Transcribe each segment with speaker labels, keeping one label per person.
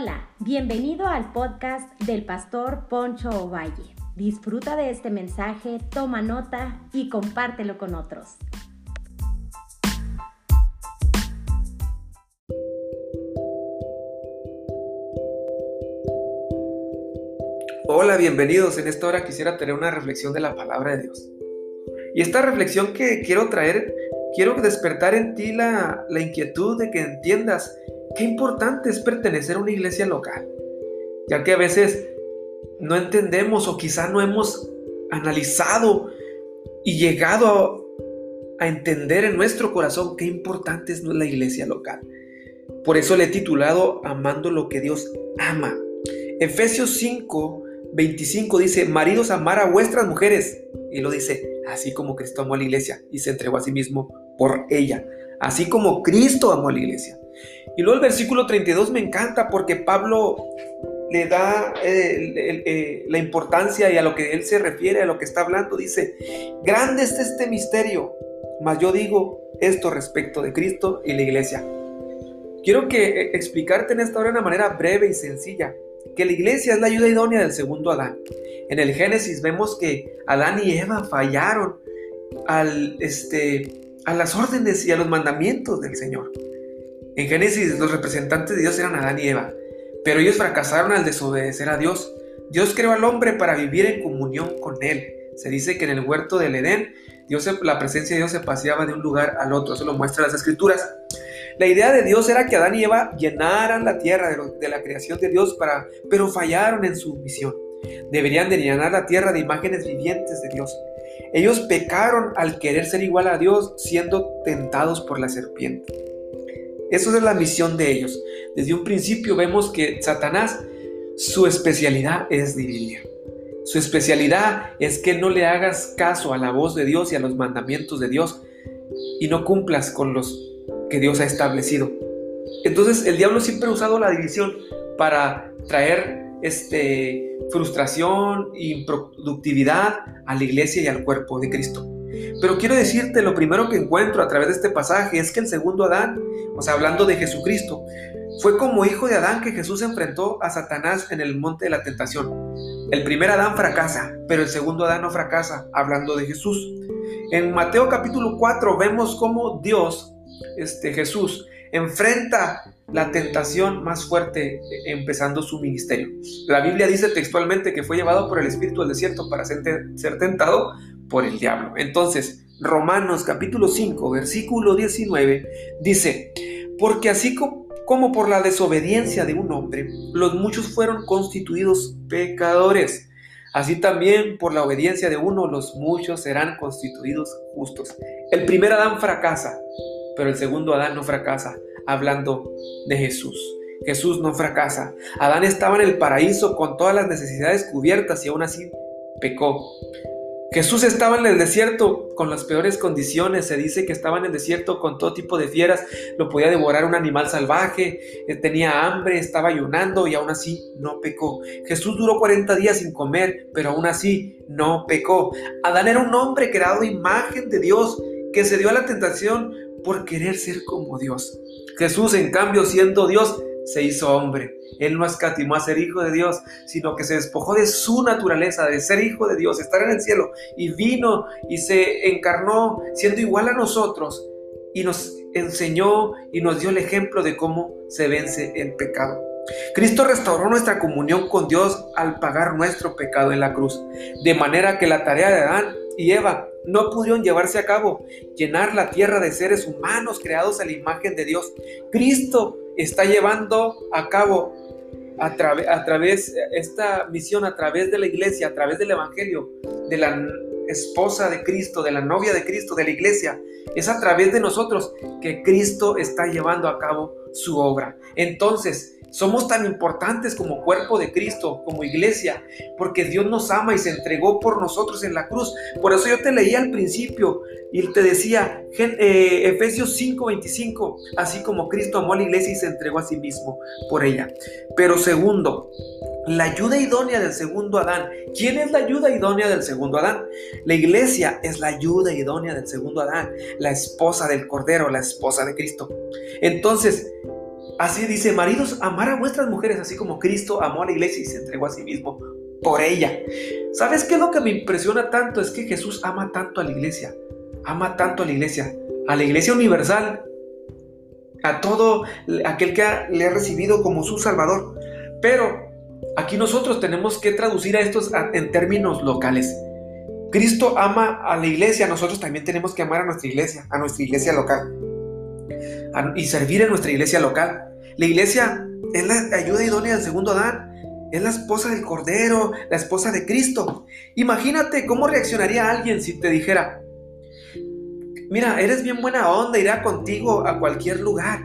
Speaker 1: Hola, bienvenido al podcast del pastor Poncho Ovalle. Disfruta de este mensaje, toma nota y compártelo con otros.
Speaker 2: Hola, bienvenidos. En esta hora quisiera tener una reflexión de la palabra de Dios. Y esta reflexión que quiero traer, quiero despertar en ti la, la inquietud de que entiendas qué importante es pertenecer a una iglesia local, ya que a veces no entendemos o quizá no hemos analizado y llegado a, entender en nuestro corazón qué importante es la iglesia local. Por eso le he titulado Amando lo que Dios ama. Efesios 5, 25 dice, maridos, amar a vuestras mujeres. Y lo dice, así como Cristo amó a la iglesia y se entregó a sí mismo por ella. Así como Cristo amó a la iglesia. Y luego el versículo 32 me encanta porque Pablo le da eh, eh, la importancia y a lo que él se refiere, a lo que está hablando. Dice, grande es este misterio, mas yo digo esto respecto de Cristo y la iglesia. Quiero que eh, explicarte en esta hora de una manera breve y sencilla que la iglesia es la ayuda idónea del segundo Adán. En el Génesis vemos que Adán y Eva fallaron al, este, a las órdenes y a los mandamientos del Señor. En Génesis los representantes de Dios eran Adán y Eva, pero ellos fracasaron al desobedecer a Dios. Dios creó al hombre para vivir en comunión con él. Se dice que en el huerto del Edén, Dios, la presencia de Dios se paseaba de un lugar al otro, eso lo muestra las escrituras. La idea de Dios era que Adán y Eva llenaran la tierra de, la creación de Dios, para, pero fallaron en su misión. Deberían de llenar la tierra de imágenes vivientes de Dios. Ellos pecaron al querer ser igual a Dios, siendo tentados por la serpiente. Eso es la misión de ellos. Desde un principio vemos que Satanás, su especialidad es dividir. Su especialidad es que no le hagas caso a la voz de Dios y a los mandamientos de Dios y no cumplas con los que Dios ha establecido. Entonces el diablo siempre ha usado la división para traer este, frustración, improductividad a la iglesia y al cuerpo de Cristo. Pero quiero decirte, lo primero que encuentro a través de este pasaje es que el segundo Adán, o sea, hablando de Jesucristo, fue como hijo de Adán que Jesús enfrentó a Satanás en el monte de la tentación. El primer Adán fracasa, pero el segundo Adán no fracasa, hablando de Jesús. En Mateo capítulo 4 vemos cómo Dios, este Jesús, enfrenta la tentación más fuerte empezando su ministerio. La Biblia dice textualmente que fue llevado por el Espíritu al desierto para ser, tentado por el diablo. Entonces, Romanos capítulo 5, versículo 19 dice, porque así como por la desobediencia de un hombre, los muchos fueron constituidos pecadores, así también por la obediencia de uno, los muchos serán constituidos justos. El primer Adán fracasa, pero el segundo Adán no fracasa, hablando de Jesús. Jesús no fracasa. Adán estaba en el paraíso con todas las necesidades cubiertas y aún así pecó. Jesús estaba en el desierto con las peores condiciones, se dice que estaba en el desierto con todo tipo de fieras, lo podía devorar un animal salvaje, eh, tenía hambre, estaba ayunando y aún así no pecó. Jesús duró 40 días sin comer, pero aún así no pecó. Adán era un hombre creado imagen de Dios que se dio a la tentación por querer ser como Dios. Jesús, en cambio, siendo Dios, se hizo hombre. Él no escatimó a ser hijo de Dios, sino que se despojó de su naturaleza, de ser hijo de Dios, estar en el cielo, y vino y se encarnó siendo igual a nosotros, y nos enseñó y nos dio el ejemplo de cómo se vence el pecado. Cristo restauró nuestra comunión con Dios al pagar nuestro pecado en la cruz, de manera que la tarea de Adán y Eva no pudieron llevarse a cabo, llenar la tierra de seres humanos creados a la imagen de Dios. Cristo está llevando a cabo a, a través esta misión a través de la iglesia, a través del evangelio, de la esposa de Cristo, de la novia de Cristo, de la iglesia. Es a través de nosotros que Cristo está llevando a cabo su obra. Entonces, somos tan importantes como cuerpo de Cristo, como iglesia, porque Dios nos ama y se entregó por nosotros en la cruz. Por eso yo te leía al principio y te decía, eh, Efesios 5:25, así como Cristo amó a la iglesia y se entregó a sí mismo por ella. Pero segundo, la ayuda idónea del segundo Adán. ¿Quién es la ayuda idónea del segundo Adán? La iglesia es la ayuda idónea del segundo Adán, la esposa del Cordero, la esposa de Cristo. Entonces, Así dice, maridos, amar a vuestras mujeres, así como Cristo amó a la iglesia y se entregó a sí mismo por ella. ¿Sabes qué es lo que me impresiona tanto? Es que Jesús ama tanto a la iglesia, ama tanto a la iglesia, a la iglesia universal, a todo aquel que le ha recibido como su Salvador. Pero aquí nosotros tenemos que traducir a estos en términos locales. Cristo ama a la iglesia, nosotros también tenemos que amar a nuestra iglesia, a nuestra iglesia local. Y servir en nuestra iglesia local. La iglesia es la ayuda idónea del segundo Adán. Es la esposa del Cordero, la esposa de Cristo. Imagínate cómo reaccionaría alguien si te dijera, mira, eres bien buena onda, irá contigo a cualquier lugar,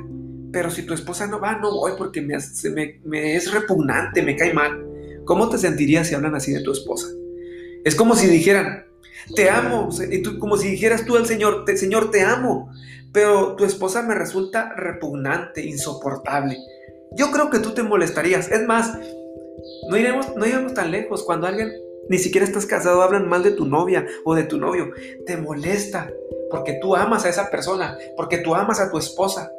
Speaker 2: pero si tu esposa no va, no voy porque me, es repugnante, me cae mal. ¿Cómo te sentirías si hablan así de tu esposa? Es como si dijeran, te amo, y tú, como si dijeras tú al Señor, Señor, te amo, pero tu esposa me resulta repugnante, insoportable. Yo creo que tú te molestarías. Es más, no iremos, no iremos tan lejos. Cuando alguien, ni siquiera estás casado, hablan mal de tu novia o de tu novio, te molesta porque tú amas a esa persona, porque tú amas a tu esposa.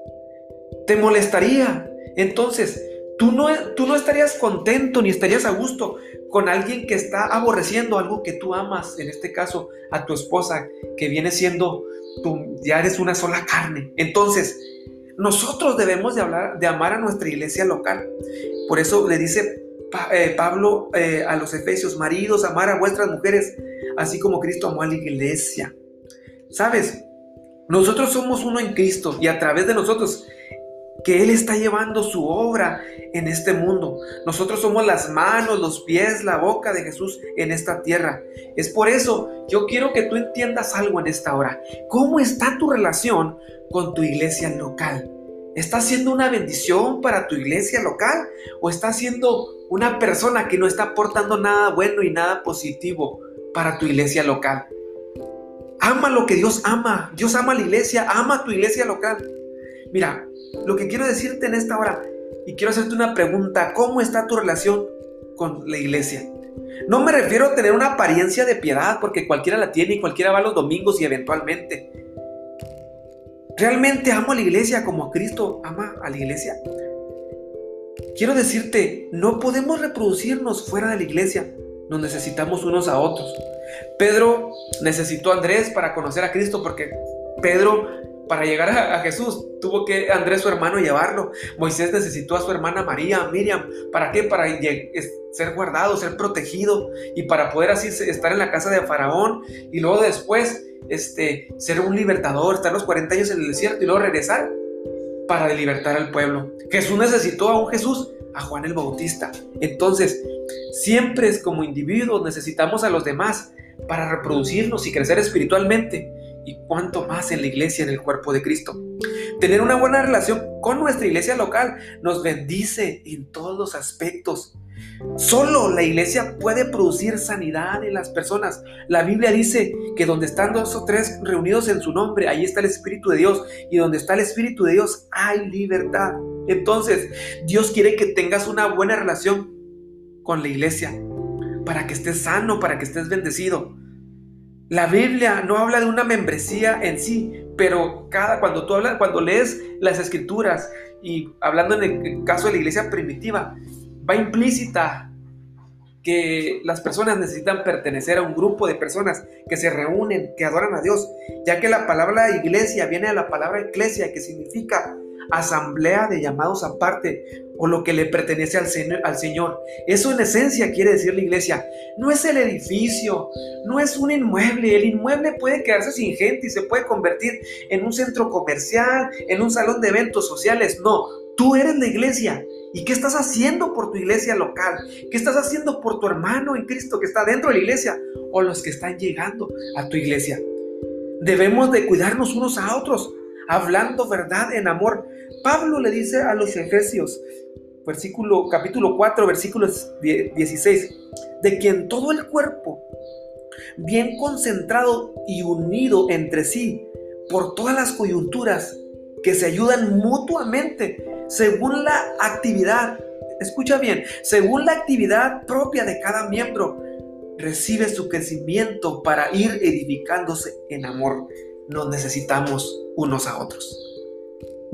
Speaker 2: Te molestaría. Entonces, tú no, tú no estarías contento ni estarías a gusto con alguien que está aborreciendo algo que tú amas, en este caso a tu esposa, que viene siendo, tú ya eres una sola carne. Entonces, nosotros debemos de, hablar, de amar a nuestra iglesia local. Por eso le dice eh, Pablo eh, a los efesios, maridos, amar a vuestras mujeres, así como Cristo amó a la iglesia. ¿Sabes? Nosotros somos uno en Cristo y a través de nosotros que Él está llevando su obra en este mundo. Nosotros somos las manos, los pies, la boca de Jesús en esta tierra. Es por eso yo quiero que tú entiendas algo en esta hora. ¿Cómo está tu relación con tu iglesia local? ¿Está siendo una bendición para tu iglesia local o está siendo una persona que no está aportando nada bueno y nada positivo para tu iglesia local? Ama lo que Dios ama. Dios ama la iglesia, ama tu iglesia local. Mira, lo que quiero decirte en esta hora y quiero hacerte una pregunta, ¿cómo está tu relación con la iglesia? No me refiero a tener una apariencia de piedad, porque cualquiera la tiene y cualquiera va los domingos y eventualmente. ¿Realmente amo a la iglesia como Cristo ama a la iglesia? Quiero decirte, no podemos reproducirnos fuera de la iglesia, nos necesitamos unos a otros. Pedro necesitó a Andrés para conocer a Cristo porque Pedro para llegar a, Jesús tuvo que Andrés su hermano llevarlo. Moisés necesitó a su hermana María, Miriam. ¿Para qué? Para ser guardado, ser protegido y para poder así estar en la casa de Faraón y luego después este, ser un libertador, estar los 40 años en el desierto y luego regresar para libertar al pueblo. Jesús necesitó a un Jesús, a Juan el Bautista. Entonces, siempre es como individuos necesitamos a los demás para reproducirnos y crecer espiritualmente y cuánto más en la iglesia, en el cuerpo de Cristo. Tener una buena relación con nuestra iglesia local nos bendice en todos los aspectos. Solo la iglesia puede producir sanidad en las personas. La Biblia dice que donde están dos o tres reunidos en su nombre, ahí está el Espíritu de Dios. Y donde está el Espíritu de Dios hay libertad. Entonces, Dios quiere que tengas una buena relación con la iglesia para que estés sano, para que estés bendecido. La Biblia no habla de una membresía en sí, pero cada cuando tú hablas, cuando lees las escrituras y hablando en el caso de la iglesia primitiva, va implícita que las personas necesitan pertenecer a un grupo de personas que se reúnen, que adoran a Dios, ya que la palabra iglesia viene de la palabra eclesia, que significa asamblea de llamados aparte o lo que le pertenece al, Señor. Eso en esencia quiere decir la iglesia. No es el edificio, no es un inmueble. El inmueble puede quedarse sin gente y se puede convertir en un centro comercial, en un salón de eventos sociales. No, tú eres la iglesia. ¿Y qué estás haciendo por tu iglesia local? ¿Qué estás haciendo por tu hermano en Cristo que está dentro de la iglesia o los que están llegando a tu iglesia? Debemos de cuidarnos unos a otros hablando verdad en amor. Pablo le dice a los Efesios, versículo, capítulo 4, versículo 16, de quien todo el cuerpo, bien concentrado y unido entre sí, por todas las coyunturas que se ayudan mutuamente según la actividad, escucha bien, según la actividad propia de cada miembro, recibe su crecimiento para ir edificándose en amor. Nos necesitamos unos a otros.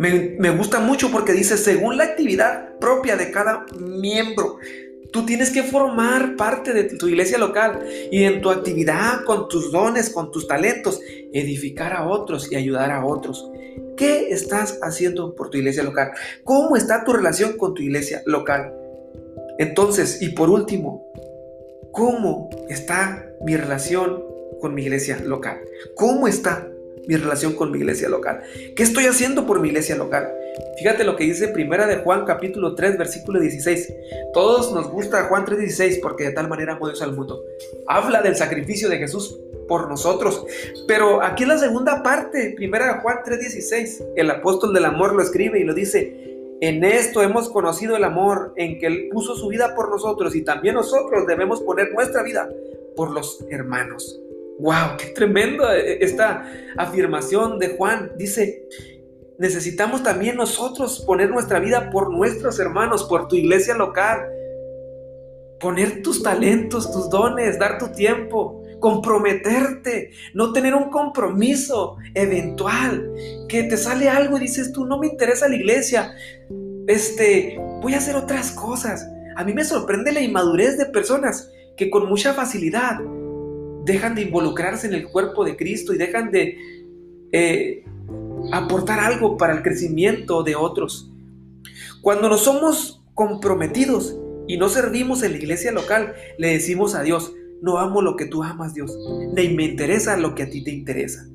Speaker 2: Me, gusta mucho porque dice, según la actividad propia de cada miembro, tú tienes que formar parte de tu iglesia local y en tu actividad, con tus dones, con tus talentos, edificar a otros y ayudar a otros. ¿Qué estás haciendo por tu iglesia local? ¿Cómo está tu relación con tu iglesia local? Entonces, y por último, ¿cómo está mi relación con mi iglesia local? ¿Cómo está mi relación con mi iglesia local? ¿Qué estoy haciendo por mi iglesia local? Fíjate lo que dice Primera de Juan capítulo 3 versículo 16. Todos nos gusta Juan 3:16 porque de tal manera amó Dios al mundo. Habla del sacrificio de Jesús por nosotros. Pero aquí en la segunda parte, Primera de Juan 3:16, el apóstol del amor lo escribe y lo dice, en esto hemos conocido el amor, en que Él puso su vida por nosotros y también nosotros debemos poner nuestra vida por los hermanos. ¡Wow! ¡Qué tremenda esta afirmación de Juan! Dice, necesitamos también nosotros poner nuestra vida por nuestros hermanos, por tu iglesia local. Poner tus talentos, tus dones, dar tu tiempo, comprometerte, no tener un compromiso eventual, que te sale algo y dices tú, no me interesa la iglesia, este, voy a hacer otras cosas. A mí me sorprende la inmadurez de personas que con mucha facilidad dejan de involucrarse en el cuerpo de Cristo y dejan de eh, aportar algo para el crecimiento de otros. Cuando no somos comprometidos y no servimos en la iglesia local, le decimos a Dios, no amo lo que tú amas, Dios, ni me interesa lo que a ti te interesa.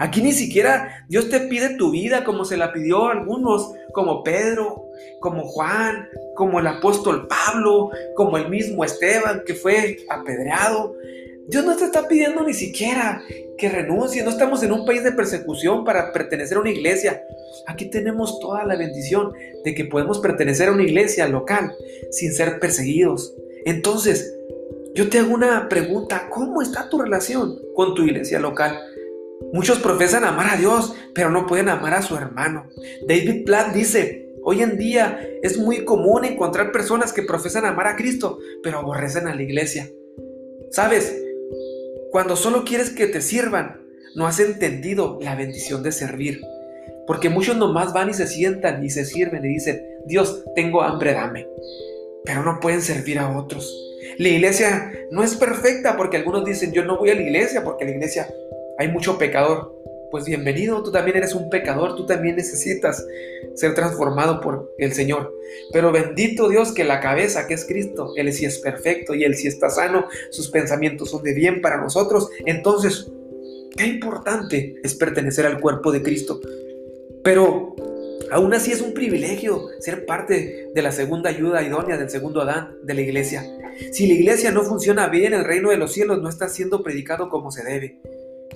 Speaker 2: Aquí ni siquiera Dios te pide tu vida como se la pidió a algunos, como Pedro, como Juan, como el apóstol Pablo, como el mismo Esteban que fue apedreado. Dios no te está pidiendo ni siquiera que renuncie. No estamos en un país de persecución para pertenecer a una iglesia. Aquí tenemos toda la bendición de que podemos pertenecer a una iglesia local sin ser perseguidos. Entonces, yo te hago una pregunta, ¿cómo está tu relación con tu iglesia local? Muchos profesan amar a Dios, pero no pueden amar a su hermano. David Platt dice, hoy en día es muy común encontrar personas que profesan amar a Cristo, pero aborrecen a la iglesia. ¿Sabes? Cuando solo quieres que te sirvan, no has entendido la bendición de servir. Porque muchos nomás van y se sientan y se sirven y dicen, Dios, tengo hambre, dame. Pero no pueden servir a otros. La iglesia no es perfecta porque algunos dicen yo no voy a la iglesia porque en la iglesia hay mucho pecador. Pues bienvenido, tú también eres un pecador, tú también necesitas ser transformado por el Señor. Pero bendito Dios que la cabeza, que es Cristo, Él sí es perfecto y Él sí está sano, sus pensamientos son de bien para nosotros. Entonces, qué importante es pertenecer al cuerpo de Cristo. Pero aún así es un privilegio ser parte de la segunda ayuda idónea del segundo Adán de la iglesia. Si la iglesia no funciona bien, el reino de los cielos no está siendo predicado como se debe.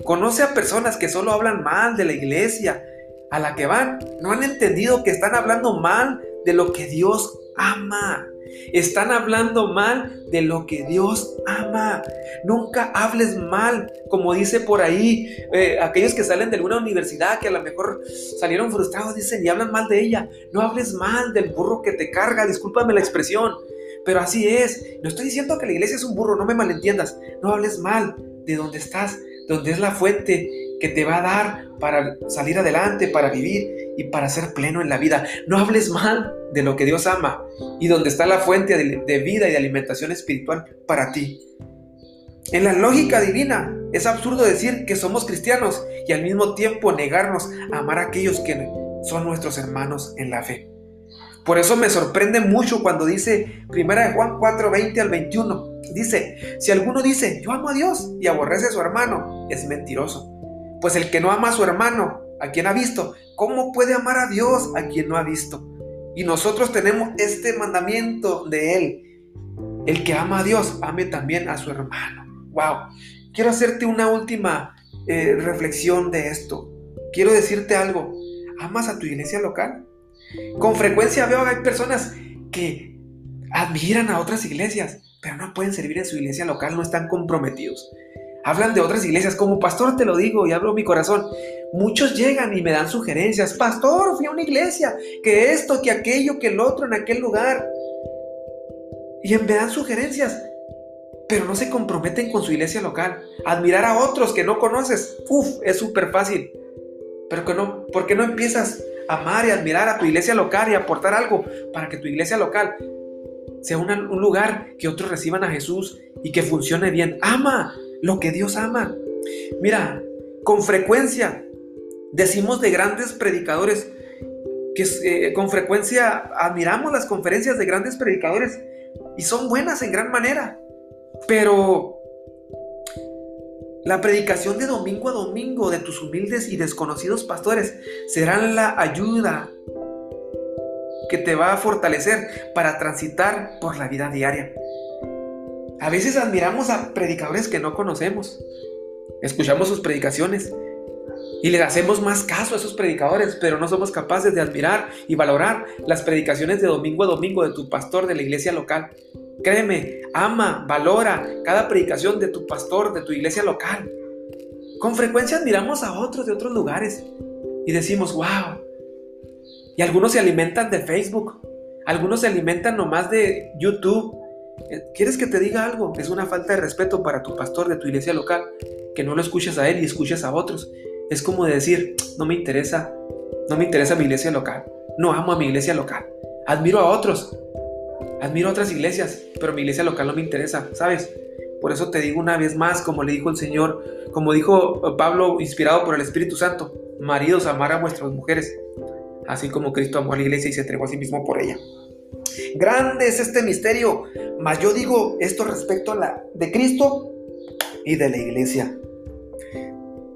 Speaker 2: Conoce a personas que solo hablan mal de la iglesia a la que van. No han entendido que están hablando mal de lo que Dios ama. Están hablando mal de lo que Dios ama. Nunca hables mal, como dice por ahí, eh, aquellos que salen de alguna universidad que a lo mejor salieron frustrados, dicen y hablan mal de ella. No hables mal del burro que te carga, discúlpame la expresión. Pero así es. No estoy diciendo que la iglesia es un burro, no me malentiendas. No hables mal de donde estás, donde es la fuente que te va a dar para salir adelante, para vivir y para ser pleno en la vida. No hables mal de lo que Dios ama y donde está la fuente de vida y de alimentación espiritual para ti. En la lógica divina es absurdo decir que somos cristianos y al mismo tiempo negarnos a amar a aquellos que son nuestros hermanos en la fe. Por eso me sorprende mucho cuando dice 1 Juan 4, 20 al 21. Dice, si alguno dice, yo amo a Dios y aborrece a su hermano, es mentiroso. Pues el que no ama a su hermano, a quien ha visto, ¿cómo puede amar a Dios a quien no ha visto? Y nosotros tenemos este mandamiento de Él. El que ama a Dios, ame también a su hermano. Wow. Quiero hacerte una última eh, reflexión de esto. Quiero decirte algo. ¿Amas a tu iglesia local? Con frecuencia veo hay personas que admiran a otras iglesias, pero no pueden servir en su iglesia local, no están comprometidos. Hablan de otras iglesias, como pastor te lo digo y abro mi corazón. Muchos llegan y me dan sugerencias. Pastor, fui a una iglesia, que esto, que aquello, que el otro en aquel lugar. Y me dan sugerencias, pero no se comprometen con su iglesia local. Admirar a otros que no conoces, uff, es súper fácil. Pero que no, ¿por qué no empiezas amar y admirar a tu iglesia local y aportar algo para que tu iglesia local sea un lugar que otros reciban a Jesús y que funcione bien. Ama lo que Dios ama. Mira, con frecuencia decimos de grandes predicadores que eh, con frecuencia admiramos las conferencias de grandes predicadores y son buenas en gran manera. Pero la predicación de domingo a domingo de tus humildes y desconocidos pastores serán la ayuda que te va a fortalecer para transitar por la vida diaria. A veces admiramos a predicadores que no conocemos. Escuchamos sus predicaciones y le hacemos más caso a esos predicadores, pero no somos capaces de admirar y valorar las predicaciones de domingo a domingo de tu pastor de la iglesia local. Créeme, ama, valora cada predicación de tu pastor, de tu iglesia local. Con frecuencia admiramos a otros de otros lugares y decimos, wow. Y algunos se alimentan de Facebook, algunos se alimentan nomás de YouTube. Eh, ¿Quieres que te diga algo? Es una falta de respeto para tu pastor de tu iglesia local, que no lo escuches a él y escuches a otros. Es como decir, no me interesa, no me interesa mi iglesia local, no amo a mi iglesia local, admiro a otros, Admiro otras iglesias, pero mi iglesia local no me interesa, ¿sabes? Por eso te digo una vez más, como le dijo el Señor, como dijo Pablo, inspirado por el Espíritu Santo, maridos, amar a vuestras mujeres, así como Cristo amó a la iglesia y se entregó a sí mismo por ella. Grande es este misterio, mas yo digo esto respecto a la de Cristo y de la iglesia.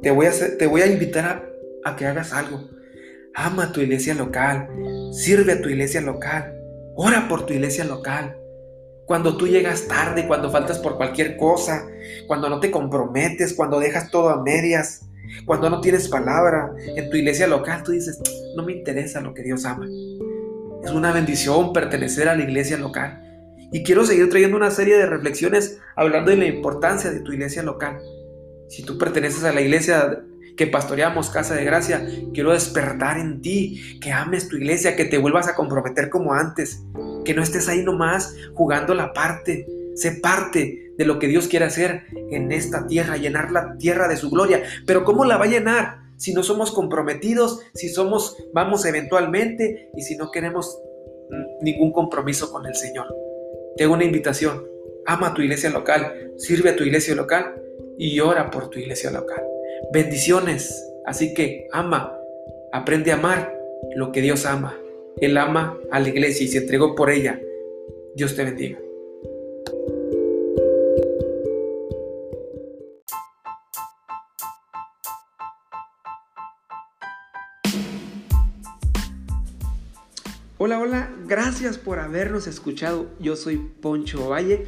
Speaker 2: Te voy a, te voy a invitar a que hagas algo. Ama a tu iglesia local, sirve a tu iglesia local, Ora por tu iglesia local. Cuando tú llegas tarde, cuando faltas por cualquier cosa, cuando no te comprometes, cuando dejas todo a medias, cuando no tienes palabra en tu iglesia local, tú dices, no me interesa lo que Dios ama. Es una bendición pertenecer a la iglesia local. Y quiero seguir trayendo una serie de reflexiones hablando de la importancia de tu iglesia local. Si tú perteneces a la iglesia que pastoreamos Casa de Gracia, quiero despertar en ti, que ames tu iglesia, que te vuelvas a comprometer como antes, que no estés ahí nomás jugando la parte, sé parte de lo que Dios quiere hacer en esta tierra, llenar la tierra de su gloria. Pero ¿cómo la va a llenar? Si no somos comprometidos, si somos, vamos eventualmente y si no queremos ningún compromiso con el Señor. Tengo una invitación. Ama a tu iglesia local, sirve a tu iglesia local y ora por tu iglesia local bendiciones. Así que ama, aprende a amar lo que Dios ama. Él ama a la iglesia y se entregó por ella. Dios te bendiga. Hola, hola, gracias por habernos escuchado. Yo soy Poncho Valle